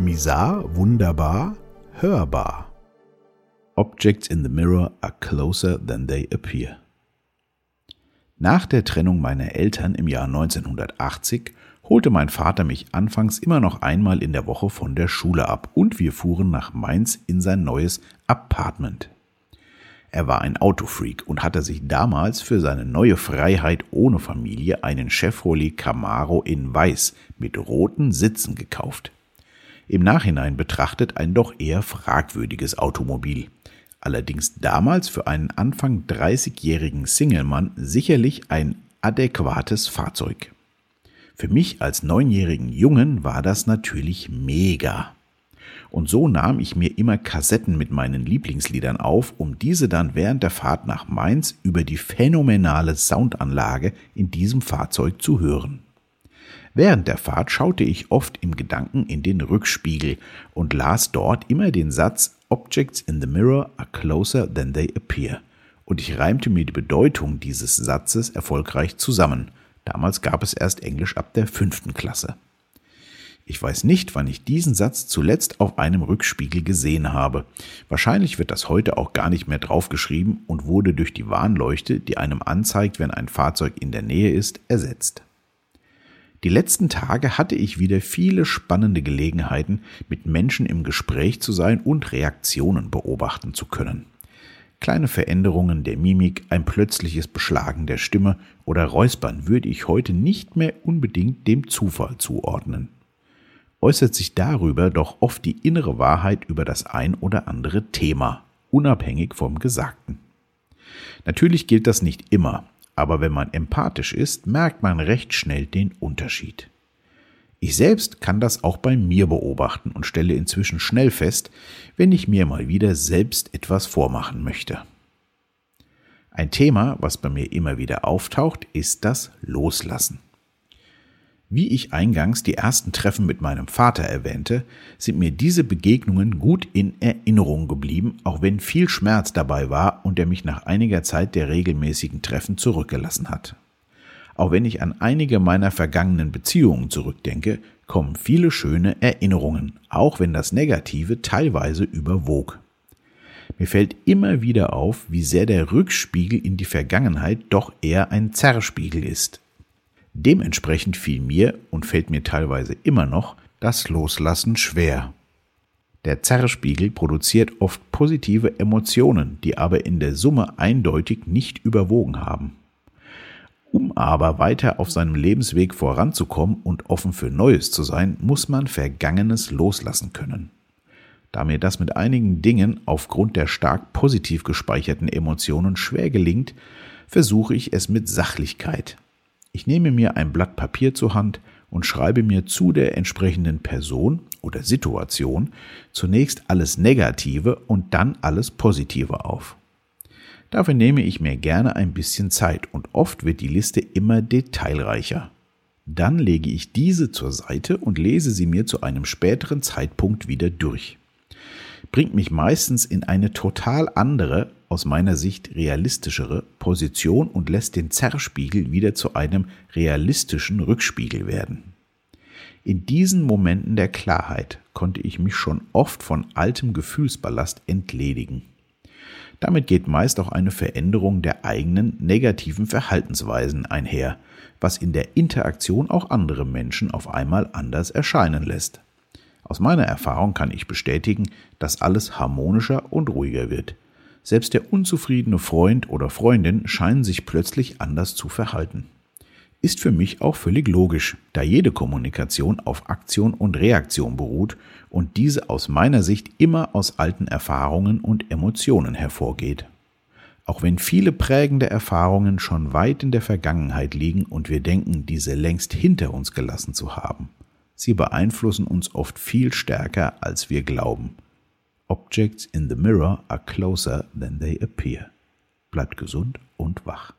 Misar, wunderbar, hörbar. Objects in the mirror are closer than they appear. Nach der Trennung meiner Eltern im Jahr 1980 holte mein Vater mich anfangs immer noch einmal in der Woche von der Schule ab und wir fuhren nach Mainz in sein neues Apartment. Er war ein Autofreak und hatte sich damals für seine neue Freiheit ohne Familie einen Chevrolet Camaro in Weiß mit roten Sitzen gekauft. Im Nachhinein betrachtet ein doch eher fragwürdiges Automobil. Allerdings damals für einen Anfang 30-jährigen Singlemann sicherlich ein adäquates Fahrzeug. Für mich als neunjährigen Jungen war das natürlich mega. Und so nahm ich mir immer Kassetten mit meinen Lieblingsliedern auf, um diese dann während der Fahrt nach Mainz über die phänomenale Soundanlage in diesem Fahrzeug zu hören. Während der Fahrt schaute ich oft im Gedanken in den Rückspiegel und las dort immer den Satz Objects in the mirror are closer than they appear. Und ich reimte mir die Bedeutung dieses Satzes erfolgreich zusammen. Damals gab es erst Englisch ab der fünften Klasse. Ich weiß nicht, wann ich diesen Satz zuletzt auf einem Rückspiegel gesehen habe. Wahrscheinlich wird das heute auch gar nicht mehr draufgeschrieben und wurde durch die Warnleuchte, die einem anzeigt, wenn ein Fahrzeug in der Nähe ist, ersetzt. Die letzten Tage hatte ich wieder viele spannende Gelegenheiten, mit Menschen im Gespräch zu sein und Reaktionen beobachten zu können. Kleine Veränderungen der Mimik, ein plötzliches Beschlagen der Stimme oder Räuspern würde ich heute nicht mehr unbedingt dem Zufall zuordnen. Äußert sich darüber doch oft die innere Wahrheit über das ein oder andere Thema, unabhängig vom Gesagten. Natürlich gilt das nicht immer, aber wenn man empathisch ist, merkt man recht schnell den Unterschied. Ich selbst kann das auch bei mir beobachten und stelle inzwischen schnell fest, wenn ich mir mal wieder selbst etwas vormachen möchte. Ein Thema, was bei mir immer wieder auftaucht, ist das Loslassen. Wie ich eingangs die ersten Treffen mit meinem Vater erwähnte, sind mir diese Begegnungen gut in Erinnerung geblieben, auch wenn viel Schmerz dabei war und er mich nach einiger Zeit der regelmäßigen Treffen zurückgelassen hat. Auch wenn ich an einige meiner vergangenen Beziehungen zurückdenke, kommen viele schöne Erinnerungen, auch wenn das Negative teilweise überwog. Mir fällt immer wieder auf, wie sehr der Rückspiegel in die Vergangenheit doch eher ein Zerrspiegel ist, Dementsprechend fiel mir und fällt mir teilweise immer noch das Loslassen schwer. Der Zerrspiegel produziert oft positive Emotionen, die aber in der Summe eindeutig nicht überwogen haben. Um aber weiter auf seinem Lebensweg voranzukommen und offen für Neues zu sein, muss man Vergangenes loslassen können. Da mir das mit einigen Dingen aufgrund der stark positiv gespeicherten Emotionen schwer gelingt, versuche ich es mit Sachlichkeit, ich nehme mir ein Blatt Papier zur Hand und schreibe mir zu der entsprechenden Person oder Situation zunächst alles Negative und dann alles Positive auf. Dafür nehme ich mir gerne ein bisschen Zeit und oft wird die Liste immer detailreicher. Dann lege ich diese zur Seite und lese sie mir zu einem späteren Zeitpunkt wieder durch. Bringt mich meistens in eine total andere aus meiner Sicht realistischere Position und lässt den Zerrspiegel wieder zu einem realistischen Rückspiegel werden. In diesen Momenten der Klarheit konnte ich mich schon oft von altem Gefühlsballast entledigen. Damit geht meist auch eine Veränderung der eigenen negativen Verhaltensweisen einher, was in der Interaktion auch andere Menschen auf einmal anders erscheinen lässt. Aus meiner Erfahrung kann ich bestätigen, dass alles harmonischer und ruhiger wird. Selbst der unzufriedene Freund oder Freundin scheinen sich plötzlich anders zu verhalten. Ist für mich auch völlig logisch, da jede Kommunikation auf Aktion und Reaktion beruht und diese aus meiner Sicht immer aus alten Erfahrungen und Emotionen hervorgeht. Auch wenn viele prägende Erfahrungen schon weit in der Vergangenheit liegen und wir denken, diese längst hinter uns gelassen zu haben, sie beeinflussen uns oft viel stärker, als wir glauben. Objects in the mirror are closer than they appear. Bleibt gesund und wach.